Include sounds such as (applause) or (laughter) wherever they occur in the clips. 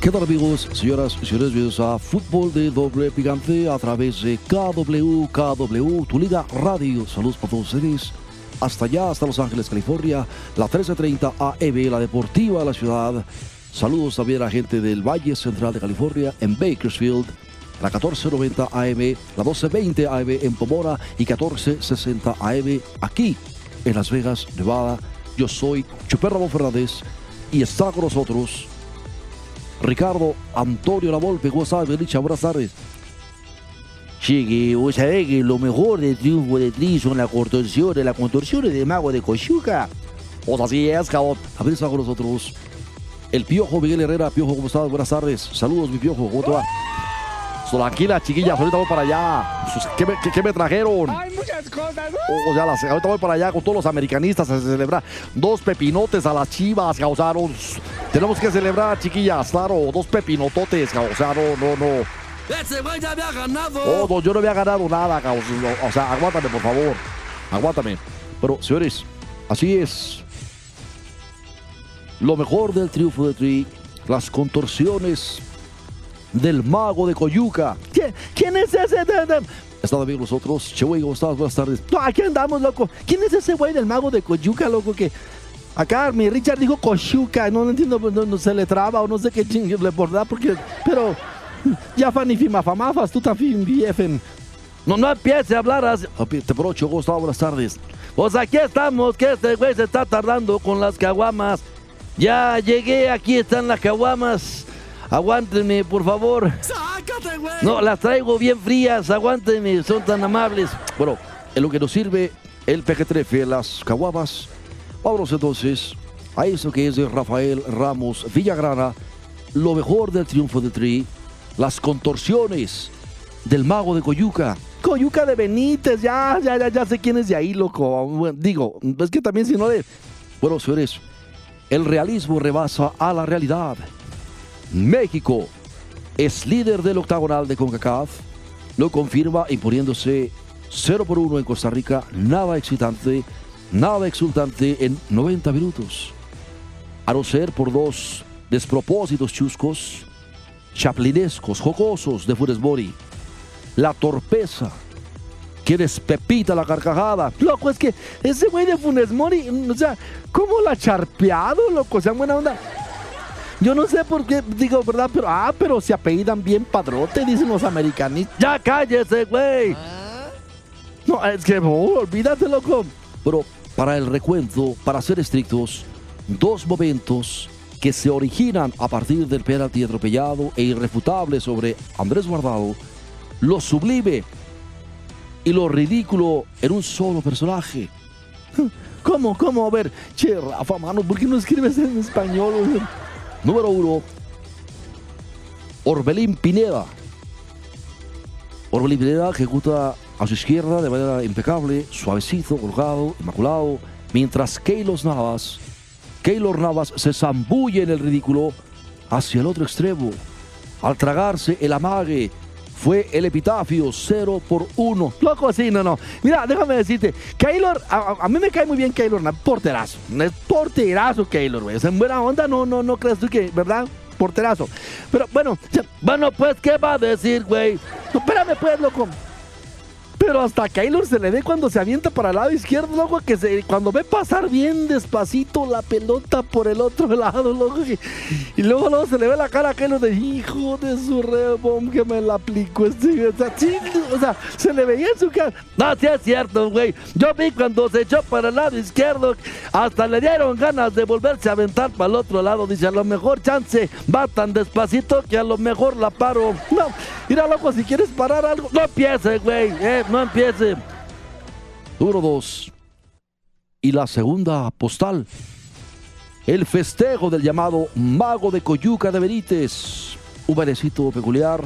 ¿Qué tal amigos, señoras y señores? Bienvenidos a Fútbol de Doble Picante a través de KW, KW, tu liga radio. Saludos para todos ustedes. Hasta allá, hasta Los Ángeles, California, la 1330 AM, la deportiva de la ciudad. Saludos también a la gente del Valle Central de California, en Bakersfield, la 1490 AM, la 1220 AM en Pomona y 1460 AM aquí en Las Vegas, Nevada. Yo soy Chuper Ramón Fernández y está con nosotros Ricardo Antonio Lavolpe. ¿Cómo estás, Belicha? Buenas tardes. Sí, que vos sabés que lo mejor del triunfo de Tri son las contorsiones, las contorsiones de Mago de Cochuca. O sea, así es, cabrón. A ver, con nosotros el Piojo Miguel Herrera. Piojo, ¿cómo estás? Buenas tardes. Saludos, mi Piojo. ¿Cómo te va? Tranquila, chiquillas, ahorita voy para allá. ¿Qué me, qué- qué me trajeron? Hay muchas cosas. O sea, las- ahorita voy para allá con todos los americanistas a celebrar. Dos pepinotes a las chivas, causaron. Tenemos que celebrar, chiquillas, claro. Dos pepinototes, o sea, no, no, no. Ese güey ya había ganado. Oh, no, yo no había ganado nada, caos. O sea, aguántame, por favor. Aguántame. Pero, señores, así es. Lo mejor del triunfo de Tri, las contorsiones del mago de Coyuca. ¿Quién, quién es ese? Están bien nosotros. Chewy, ¿cómo estás? Buenas tardes. No, aquí andamos, loco. ¿Quién es ese güey del mago de Cochuca, loco? Que acá mi Richard dijo Cochuca. No, no entiendo, no, no se le traba o no sé qué chingue le por porque. Pero. Ya fan y fimafamafas, tú también viefen. No, no empiece a hablar así. Te brocho, ¿cómo estás? Buenas tardes. Pues aquí estamos, que este güey se está tardando con las caguamas. Ya llegué, aquí están las caguamas. Aguántenme, por favor. Sácate, güey. No, las traigo bien frías, aguántenme, son tan amables. Bueno, en lo que nos sirve el pejetrefe, las caguamas. Vámonos entonces a eso que es de Rafael Ramos Villagrana. Lo mejor del triunfo de Tri, las contorsiones del mago de Coyuca. Coyuca de Benítez, ya, ya, ya, ya sé quién es de ahí, loco. Digo, es que también si no le... Bueno, señores, el realismo rebasa a la realidad. México es líder del octagonal de CONCACAF. Lo confirma imponiéndose 0 por 1 en Costa Rica. Nada excitante, nada exultante en 90 minutos. A no ser por dos despropósitos chuscos, chaplinescos, jocosos de Funes Mori. La torpeza que despepita la carcajada. Loco, es que ese güey de Funes Mori, o sea, ¿cómo la ha charpeado, loco? O sea, buena onda. Yo no sé por qué, digo, ¿verdad? Pero, ah, pero se apellidan bien padrote, dicen los americanistas. Ya cállese, güey. No, es que, oh, olvídate, loco. Pero para el recuento, para ser estrictos, dos momentos que se originan a partir del penalti atropellado e irrefutable sobre Andrés Guardado, lo sublime y lo ridículo en un solo personaje. (laughs) ¿Cómo, cómo? A ver, che, Rafa, ¿por qué no escribes en español? Número uno, Orbelín Pineda. Orbelín Pineda ejecuta a su izquierda de manera impecable, suavecito, colgado, inmaculado, mientras Keylor Navas, Keylor Navas se zambulle en el ridículo hacia el otro extremo. Al tragarse el amague, fue el epitafio 0 por 1. Loco, sí, no, no. Mira, déjame decirte, Keylor, a, mí me cae muy bien Keylor, porterazo. Es porterazo Keylor, güey. O en buena onda, no, no, no crees tú que, ¿verdad? Porterazo. Pero bueno, bueno, pues, ¿qué va a decir, güey? No, espérame, pues, loco. Pero hasta a se le ve cuando se avienta para el lado izquierdo, loco, que se, cuando ve pasar bien despacito la pelota por el otro (laughs) lado, loco. Y, luego, luego se le ve la cara a Keylor de hijo de su rebom que me la aplicó este. O sea, se le veía en su cara. No, sí es cierto, güey. Yo vi cuando se echó para el lado izquierdo, hasta le dieron ganas de volverse a aventar para el otro lado. Dice, a lo mejor chance va tan despacito que a lo mejor la paro. No, mira, loco, si quieres parar algo, no empiece, güey, eh, no empiece. Número 2. Y la segunda postal, el festejo del llamado Mago de Coyuca de Benítez, un bailecito peculiar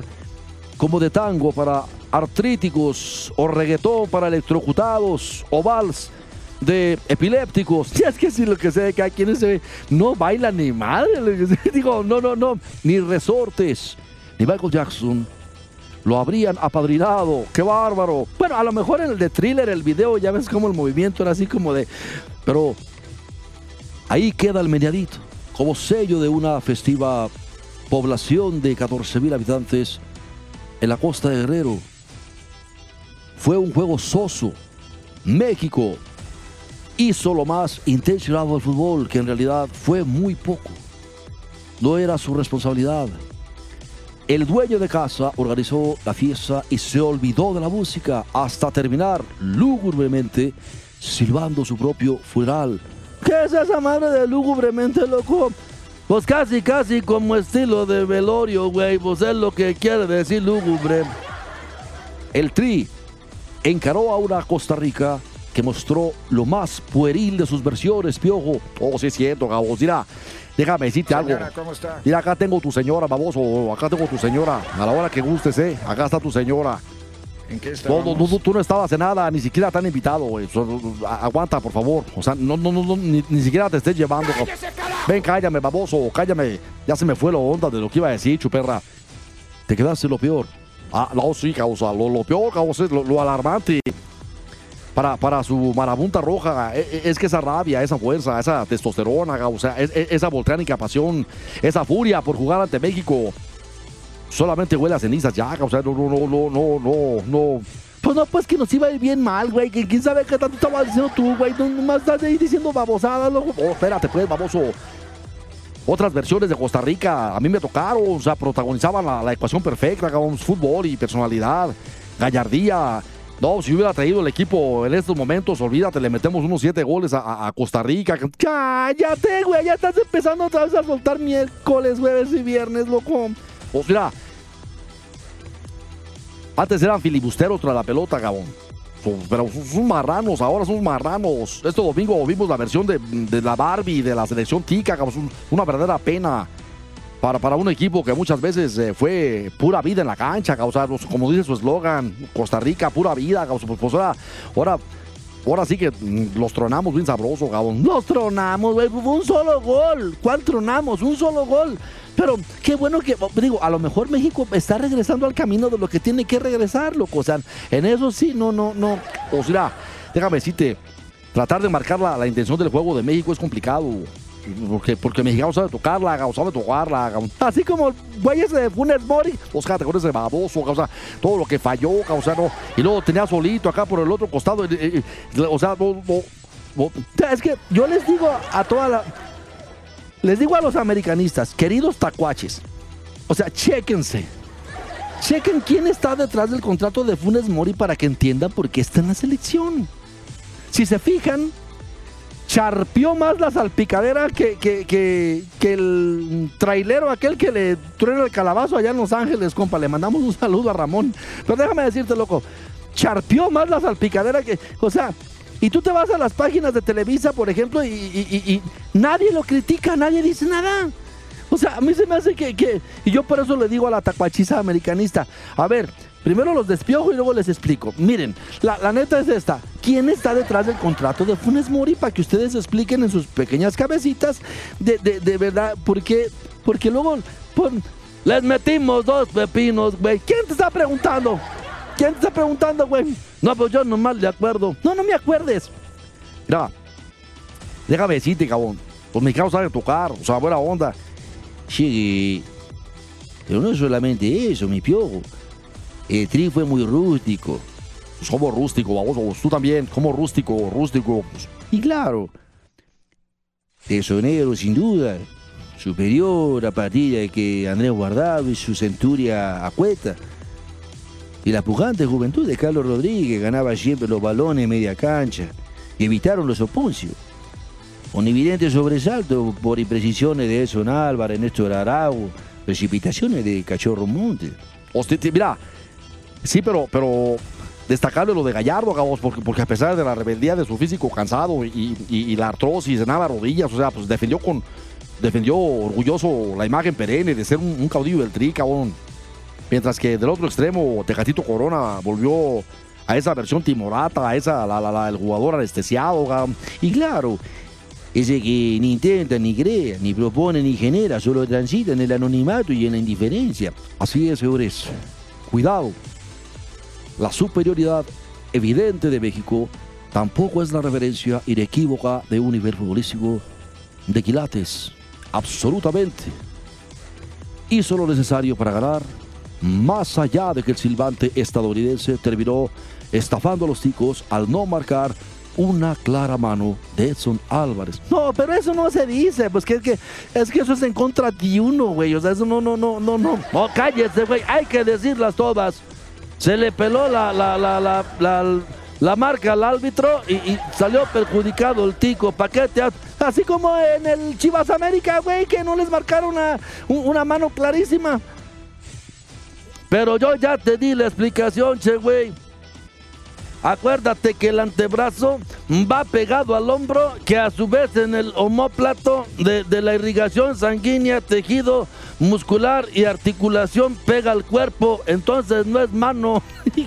como de tango para artríticos o reggaetón para electrocutados o vals de epilépticos. (laughs) Si es que si lo que sé de cada quien se no baila ni madre, que digo, no, no, no, ni resortes, ni Michael Jackson lo habrían apadrinado. ¡Qué bárbaro! Bueno, a lo mejor en el de thriller, el video, ya ves como el movimiento era así como de. Pero ahí queda el meneadito, como sello de una festiva población de 14 mil habitantes en la costa de Guerrero. Fue un juego soso. México hizo lo más intencionado del fútbol, que en realidad fue muy poco. No era su responsabilidad. El dueño de casa organizó la fiesta y se olvidó de la música hasta terminar lúgubremente silbando su propio funeral. ¿Qué es esa madre de lúgubremente, loco? Pues casi, casi como estilo de velorio, güey. Pues es lo que quiere decir lúgubre. El Tri encaró a una Costa Rica que mostró lo más pueril de sus versiones, piojo. Oh, sí es cierto, Gabo. Mira, déjame decirte algo. ¿cómo está? Mira, acá tengo tu señora, baboso. Acá tengo tu señora. A la hora que gustes, eh. Acá está tu señora. ¿En qué está? No, no, no, tú no estabas en nada, ni siquiera te han invitado, güey. Aguanta, por favor. O sea, no, no, no, no, ni, ni siquiera te estés llevando. Ven, cállame, baboso, cállame. Ya se me fue la onda de lo que iba a decir, chuperra. Te quedaste lo peor. Ah, no, sí, causa. Lo, lo peor, causa, es lo, lo alarmante. Para, para su marabunta roja, e- e- es que esa rabia, esa fuerza, esa testosterona, es- es- esa volcánica pasión, esa furia por jugar ante México, solamente huele a cenizas ya, o sea, no, no, no, no, no, no. Pues no, pues que nos iba a ir bien mal, güey, quién sabe qué tanto estabas diciendo tú, güey, no nomás estás ahí diciendo babosadas, loco. Oh, espérate, pues, baboso. Otras versiones de Costa Rica a mí me tocaron, o sea, protagonizaban la, ecuación perfecta, cabrón, fútbol y personalidad, gallardía. No, si hubiera traído el equipo en estos momentos, olvídate, le metemos unos siete goles a, Costa Rica. Cállate, güey, ya estás empezando otra vez a soltar miércoles, jueves y viernes, loco. Pues mira, antes eran filibusteros tras la pelota. Son- Pero son, marranos, ahora son marranos. Este domingo vimos la versión de, la Barbie, de la selección Tica, un- una verdadera pena para, para un equipo que muchas veces eh, fue pura vida en la cancha, los- como dice su eslogan, Costa Rica, pura vida, cabrón. Pues, pues ahora, ahora, ahora sí que mm, los tronamos bien sabroso, cabrón. Los tronamos, güey. Un solo gol. ¿Cuál tronamos? Un solo gol. Pero qué bueno que, digo, a lo mejor México está regresando al camino de lo que tiene que regresar, loco. O sea, en eso sí, no, no, no. O sea, déjame decirte, tratar de marcar la, la intención del juego de México es complicado. Porque, porque mexicano sabe tocarla, sabe tocarla. Así como el güey ese de Funes Mori, los categorías de baboso, o sea, todo lo que falló, o sea, no. Y luego tenía solito acá por el otro costado, o sea, no, no- no. Es que yo les digo a toda la. Les digo a los americanistas, queridos tacuaches, o sea, chéquense. Chequen quién está detrás del contrato de Funes Mori para que entiendan por qué está en la selección. Si se fijan, charpió más la salpicadera que, que, que, el trailero aquel que le truena el calabazo allá en Los Ángeles, compa. Le mandamos un saludo a Ramón. Pero déjame decirte, loco, charpió más la salpicadera que, o sea, y tú te vas a las páginas de Televisa, por ejemplo, y- y nadie lo critica, nadie dice nada. O sea, a mí se me hace que, que- y yo por eso le digo a la tacuachiza americanista, a ver, primero los despiojo y luego les explico. Miren, la, neta es esta, ¿quién está detrás del contrato de Funes Mori para que ustedes expliquen en sus pequeñas cabecitas de, de- verdad, porque, porque luego les metimos dos pepinos, güey. ¿Quién te está preguntando? ¿Quién te está preguntando, güey? No, pues yo nomás le acuerdo. No, no me acuerdes. Mira, déjame decirte, cabrón. Los mexicanos saben tocar, o sea, buena onda. Sí, pero no es solamente eso, mi piojo. El tri fue muy rústico. Somos rústicos, vamos, tú también, como rústico, rústico. Y claro, tesonero sin duda, superior a partir de que Andrés Guardado y su centuria acueta. Y la pujante juventud de Carlos Rodríguez ganaba siempre los balones media cancha y evitaron los opuncios. Un evidente sobresalto por imprecisiones de Edson Álvarez, Néstor Araujo, precipitaciones de Cachorro Monte. Usted, mira, sí, pero, pero destacable lo de Gallardo, cabos, porque, porque a pesar de la rebeldía de su físico cansado y, la artrosis en ambas rodillas, o sea, pues defendió con defendió orgulloso la imagen perenne de ser un, caudillo del tri, cabrón. Mientras que del otro extremo, Tecatito Corona volvió a esa versión timorata, a esa, la, la- la- el jugador anestesiado. cabrón. Y claro, ese que ni intenta, ni crea, ni propone, ni genera, solo transita en el anonimato y en la indiferencia. Así es, señores. Cuidado. La superioridad evidente de México tampoco es la referencia inequívoca de un nivel futbolístico de quilates. Absolutamente. Hizo lo necesario para ganar, más allá de que el silbante estadounidense terminó estafando a los ticos al no marcar una clara mano de Edson Álvarez. No, pero eso no se dice, pues que es que, es que eso es en contra de uno, güey. O sea, eso no, no, no, no, no. No, cállese, güey. Hay que decirlas todas. Se le peló la, la, la, la, marca al árbitro y, salió perjudicado el tico. ¿Para qué te ha- Así como en el Chivas América, güey, que no les marcaron una, un- una mano clarísima. Pero yo ya te di la explicación, che, güey. Acuérdate que el antebrazo va pegado al hombro, que a su vez en el homóplato de, de la irrigación sanguínea, tejido muscular y articulación pega al cuerpo, entonces no es mano. (laughs)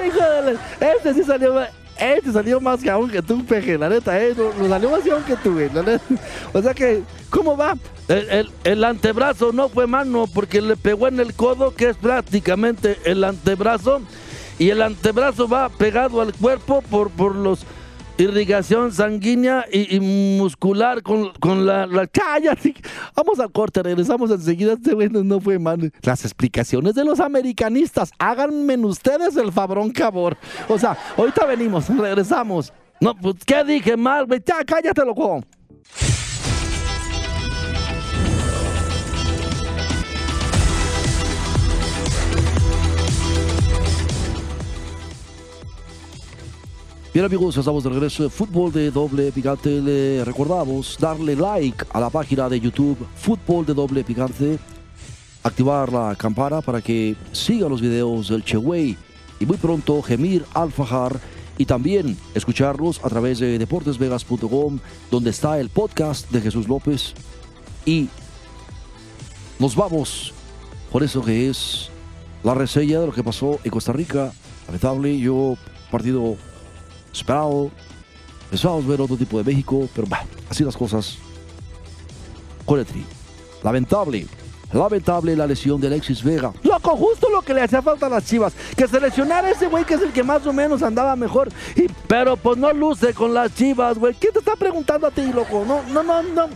Este Este sí salió, este salió más que tú, peje, la neta, eh, salió más que tú, güey. O sea que, ¿cómo va? El, el- el antebrazo no fue mano porque le pegó en el codo, que es prácticamente el antebrazo y el antebrazo va pegado al cuerpo por, por los irrigación sanguínea y, muscular con, con la, la cállate. Vamos al corte, regresamos enseguida. Este güey no, fue mal. Las explicaciones de los americanistas. Háganme ustedes el fabrón cabor. O sea, ahorita venimos, regresamos. No, pues, ¿qué dije mal? Ya, cállate, loco. Bien amigos, estamos de regreso de Fútbol de Doble Picante. Le recordamos darle like a la página de YouTube Fútbol de Doble Picante, activar la campana para que siga los videos del Cheway y muy pronto Gemir Alfajar y también escucharlos a través de deportesvegas.com donde está el podcast de Jesús López y nos vamos por eso que es la reseña de lo que pasó en Costa Rica. Lamentable, yo partido esperado. Pensábamos ver otro tipo de México, pero bah, así las cosas. Con el Tri. Lamentable. Lamentable la lesión de Alexis Vega. Loco, justo lo que le hacía falta a las chivas. Que seleccionara ese güey que es el que más o menos andaba mejor. Y, pero pues no luce con las chivas, güey. ¿Quién te está preguntando a ti, loco? No, no, no, no.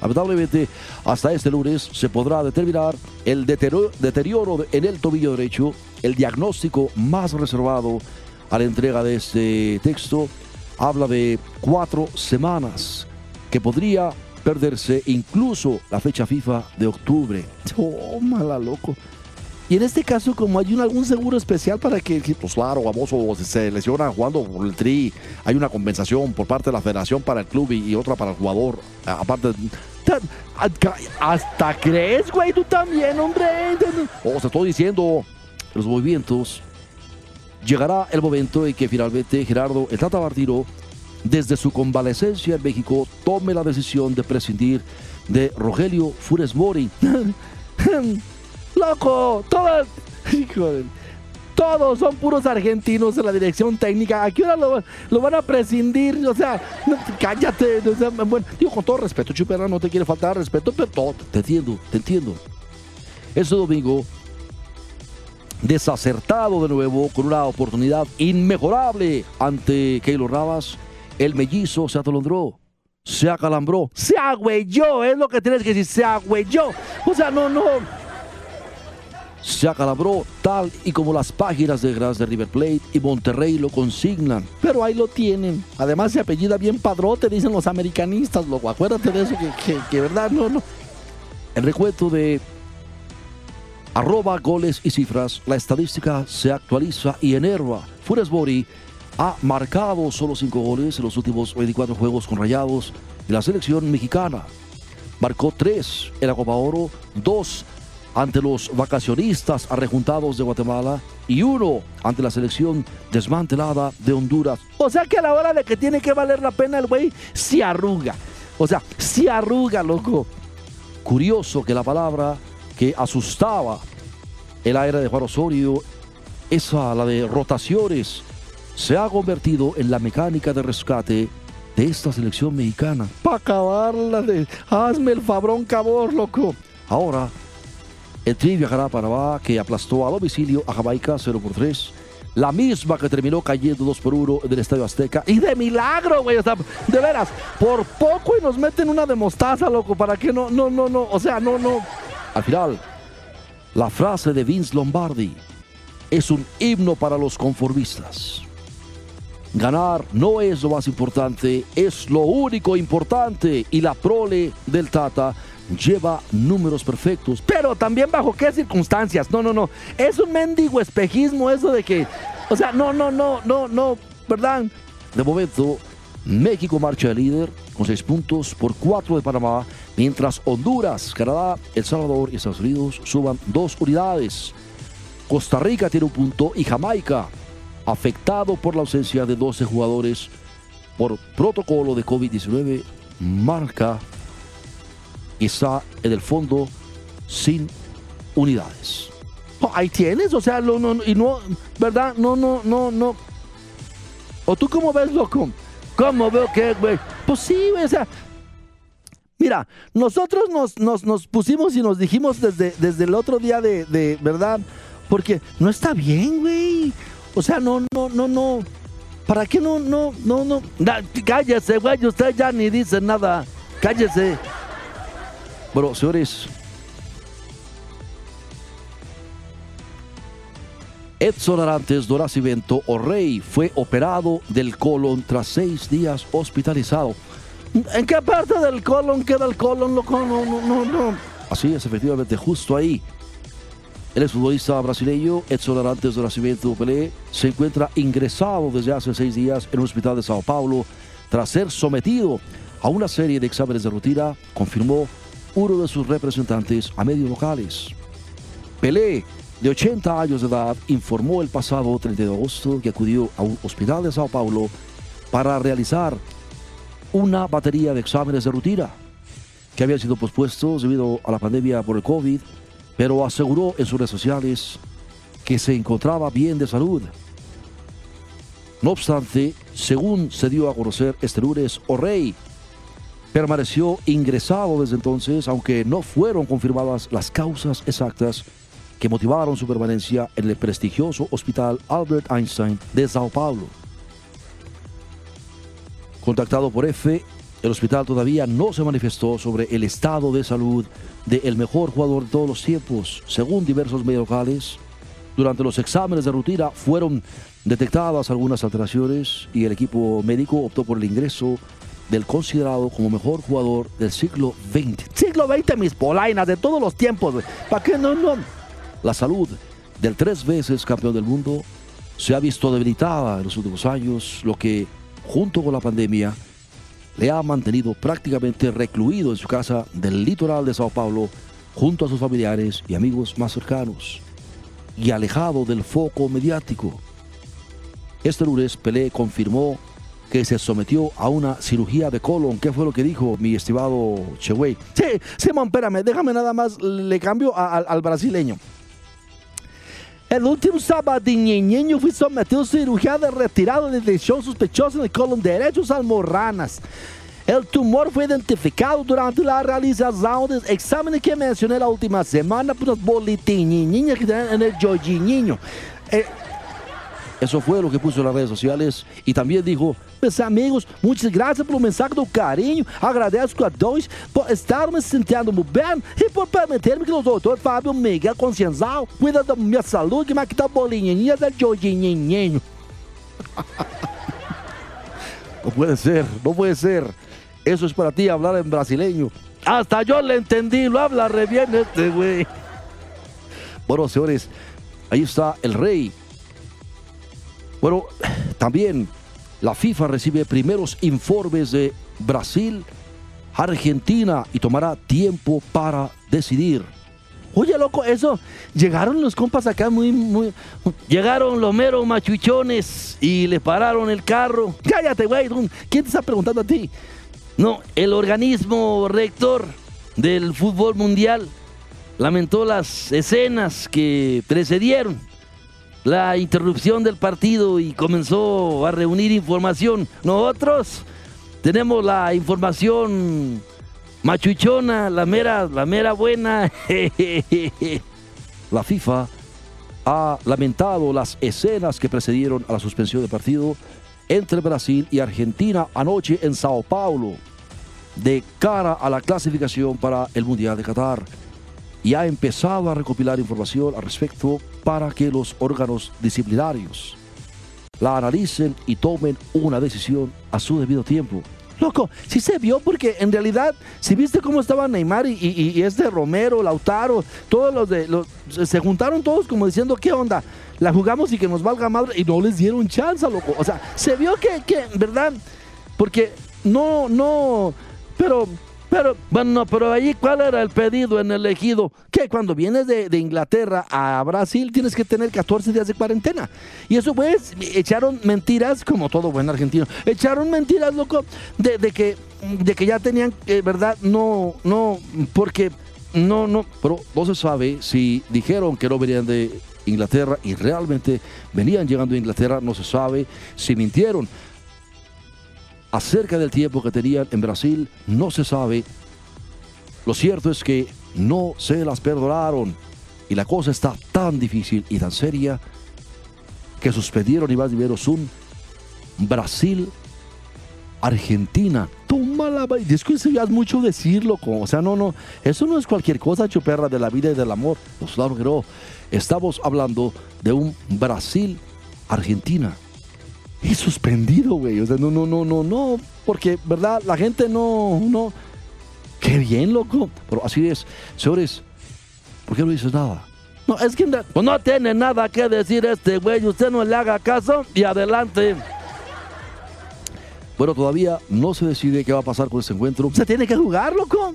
Lamentablemente, hasta este lunes se podrá determinar el deterioro, deterioro de- en el tobillo derecho, el diagnóstico más reservado a la entrega de este texto. Habla de cuatro semanas que podría perderse incluso la fecha FIFA de octubre. Tómala, loco. Y en este caso, como hay un, algún seguro especial para que, Pues claro, Gamoso si se lesiona jugando por el tri. Hay una compensación por parte de la federación para el club y, y otra para el jugador. Aparte, Hasta crees, güey, tú también, hombre. os Oh, estoy diciendo, los movimientos. Llegará el momento en que finalmente Gerardo el Tata desde su convalecencia en México, tome la decisión de prescindir de Rogelio Funes Mori. (laughs) Loco, (laughs) Todos son puros argentinos en la dirección técnica. ¿A qué hora lo, van a prescindir? O sea, cállate. o sea, bueno, Digo con todo respeto, Chupera, no te quiere faltar respeto, pero todo, te entiendo, te entiendo. Este domingo, desacertado de nuevo, con una oportunidad inmejorable ante Keylor Navas, el mellizo se atolondró, se acalambró. se agüeyó, es lo que tienes que decir, se agüeyó. O sea, no, no. Se acalambró tal y como las páginas de Gras de River Plate y Monterrey lo consignan. Pero ahí lo tienen. Además se apellida bien padrote, dicen los americanistas, loco. Acuérdate de eso, que, que, verdad, no, no. El recuento de arroba goles y cifras, la estadística se actualiza y enerva. Funes Mori ha marcado solo 5 goles en los últimos 24 juegos con Rayados de la selección mexicana. Marcó 3 en la Copa Oro, 2 ante los vacacionistas arrejuntados de Guatemala y uno ante la selección desmantelada de Honduras. O sea que a la hora de que tiene que valer la pena el güey se arruga. O sea, se arruga, loco. Curioso que la palabra que asustaba el aire de Juan Osorio, esa, la de rotaciones, se ha convertido en la mecánica de rescate de esta selección mexicana. Para acabarla de... Hazme el fabrón cabor, loco. Ahora, el Tri viajará a Panamá, que aplastó a domicilio a Jamaica 0 por 3. La misma que terminó cayendo 2 por 1 en el Estadio Azteca. Y de milagro, güey. De veras, por poco y nos meten una de mostaza, loco. Para que no, no, no, no. O sea, no, no. Al final, la frase de Vince Lombardi es un himno para los conformistas. Ganar no es lo más importante, es lo único importante. Y la prole del Tata lleva números perfectos. Pero también bajo qué circunstancias. No, no, no. Es un mendigo espejismo eso de que... O sea, no, no, no, no, no. ¿Verdad? De momento, México marcha de líder con seis puntos por cuatro de Panamá, mientras Honduras, Canadá, El Salvador y Estados Unidos suban dos unidades. Costa Rica tiene un punto y Jamaica, afectado por la ausencia de 12 jugadores por protocolo de COVID-19, marca está en el fondo sin unidades. Ahí tienes, o sea, no, y no, ¿verdad? No, no, no, no. ¿O tú cómo ves, loco? ¿Cómo veo que, güey? Pues sí, güey, o sea. Mira, nosotros nos, nos, nos pusimos y nos dijimos desde, desde el otro día de, de, ¿verdad? Porque no está bien, güey. O sea, no, no, no, no. ¿Para qué no, no, no, no? Da- cállese, güey, usted ya ni dice nada. Cállese. Bueno, señores, Edson Arantes do Nascimento O'Rey fue operado del colon tras seis días hospitalizado. ¿En qué parte del colon queda el colon, loco? Así es, efectivamente, justo ahí. El exfutbolista brasileño Edson Arantes do Nascimento Pelé se encuentra ingresado desde hace seis días en un hospital de Sao Paulo tras ser sometido a una serie de exámenes de rutina, confirmó uno de sus representantes a medios locales. Pelé, de 80 años de edad, informó el pasado 30 de agosto que acudió a un hospital de Sao Paulo para realizar una batería de exámenes de rutina que habían sido pospuestos debido a la pandemia por el COVID, pero aseguró en sus redes sociales que se encontraba bien de salud. No obstante, según se dio a conocer este lunes, O'Reilly permaneció ingresado desde entonces, aunque no fueron confirmadas las causas exactas que motivaron su permanencia en el prestigioso Hospital Albert Einstein de Sao Paulo. Contactado por F, el hospital todavía no se manifestó sobre el estado de salud del mejor jugador de todos los tiempos. Según diversos medios locales, durante los exámenes de rutina fueron detectadas algunas alteraciones y el equipo médico optó por el ingreso del considerado como mejor jugador del siglo XX. Siglo XX, mis polainas, de todos los tiempos. ¿Para qué no, no? La salud del tres veces campeón del mundo se ha visto debilitada en los últimos años, lo que, junto con la pandemia, le ha mantenido prácticamente recluido en su casa del litoral de Sao Paulo, junto a sus familiares y amigos más cercanos, y alejado del foco mediático. Este lunes, Pelé confirmó que se sometió a una cirugía de colon. ¿Qué fue lo que dijo mi estimado Chewey? Sí, Simón, espérame, déjame nada más, le cambio al brasileño. El último sábado, Niñeño fue sometido a cirugía de retirada de lesión sospechosa en el colon derecho almorranas. El tumor fue identificado durante la realización del examen que mencioné la última semana por los boletines que tienen en el Jorginho. Eh, Eso fue lo que puso en las redes sociales y también dijo, Meus amigos, muitas graças pelo mensagem do carinho. Agradeço a dois por estar me sentindo bem e por permitir-me que o doutor Fábio Miguel Conscienzal cuida da minha saúde, mas que tá bolinha da Jorginho. no puede ser, no puede ser. Eso es para ti hablar en brasileño. Hasta yo le entendí, lo habla re bien este güey. Bueno, señores, ahí está el rey. Bueno, también la FIFA recibe primeros informes de Brasil, Argentina y tomará tiempo para decidir. Oye, loco, eso. Llegaron los compas acá muy, muy. Llegaron los meros machuchones y le pararon el carro. (laughs) Cállate, güey. ¿Quién te está preguntando a ti? No, el organismo rector del fútbol mundial lamentó las escenas que precedieron la interrupción del partido y comenzó a reunir información. Nosotros tenemos la información machuchona, la mera, la mera buena. (laughs) La FIFA ha lamentado las escenas que precedieron a la suspensión del partido entre Brasil y Argentina anoche en Sao Paulo, de cara a la clasificación para el Mundial de Qatar. Y ha empezado a recopilar información al respecto para que los órganos disciplinarios la analicen y tomen una decisión a su debido tiempo. Loco, sí se vio porque en realidad, si viste cómo estaba Neymar y, este Romero, Lautaro, todos los de los se juntaron todos como diciendo, ¿qué onda? La jugamos y que nos valga madre y no les dieron chance, loco. O sea, se vio que, que, ¿verdad? Porque no, no, pero pero, bueno, pero ahí, ¿cuál era el pedido en el ejido? Que cuando vienes de, Inglaterra a Brasil tienes que tener 14 días de cuarentena. Y eso, pues, echaron mentiras, como todo buen argentino, echaron mentiras, loco, de, que, de que ya tenían, eh, ¿verdad? No, no, porque no, no. Pero no se sabe si dijeron que no venían de Inglaterra y realmente venían llegando a Inglaterra, no se sabe si mintieron acerca del tiempo que tenían en Brasil no se sabe. Lo cierto es que no se las perdonaron y la cosa está tan difícil y tan seria que suspendieron y más menos un Brasil Argentina. Toma la es que es mucho decirlo, o sea, no, no, eso no es cualquier cosa, chuperra de la vida y del amor. Pues claro. Estamos hablando de un Brasil Argentina y suspendido, güey. O sea, no, no, no, no, no. Porque, ¿verdad? La gente no, no. Qué bien, loco. Pero así es. Señores, ¿por qué no dices nada? No, es que pues no tiene nada que decir este güey. Usted no le haga caso y adelante. Bueno, todavía no se decide qué va a pasar con ese encuentro. Se tiene que jugar, loco.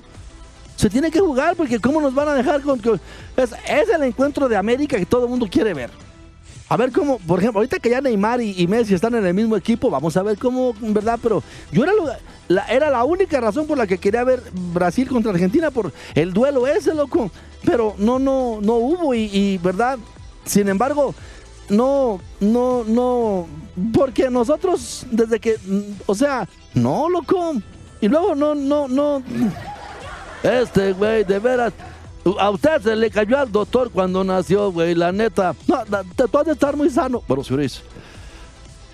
Se tiene que jugar porque ¿cómo nos van a dejar con... Es, es el encuentro de América que todo el mundo quiere ver. A ver cómo, por ejemplo, ahorita que ya Neymar y, Messi están en el mismo equipo, vamos a ver cómo, ¿verdad? Pero yo era, la, era la única razón por la que quería ver Brasil contra Argentina, por el duelo ese, loco. Pero no, no, no hubo y, ¿verdad? Sin embargo, no, no, no, porque nosotros desde que, o sea, no, loco. Y luego no, no, no. Este, güey, de veras. A usted se le cayó al doctor cuando nació, güey, la neta. No, te puede estar muy sano. Bueno, señores,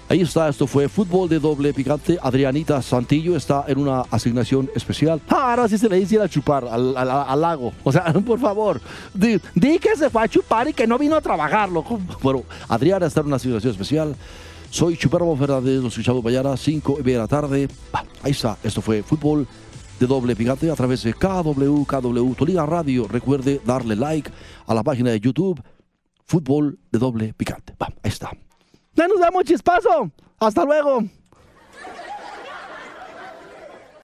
ahí está. Esto fue fútbol de doble picante. Adrianita Santillo está en una asignación especial. Ah, ahora sí se le dice ir a chupar al, lago. O sea, (laughs) por favor, di, que se fue a chupar y que no vino a trabajar, loco. Bueno, Adriana está en una asignación especial. Soy Chuperbo Fernández, los escuchamos mañana, 5 de la tarde. ahí está. Esto fue fútbol de doble picante a través de KW, KW, tu liga radio. Recuerde darle like a la página de YouTube, Fútbol de doble picante. ahí está. Nos damos chispazo. Hasta luego.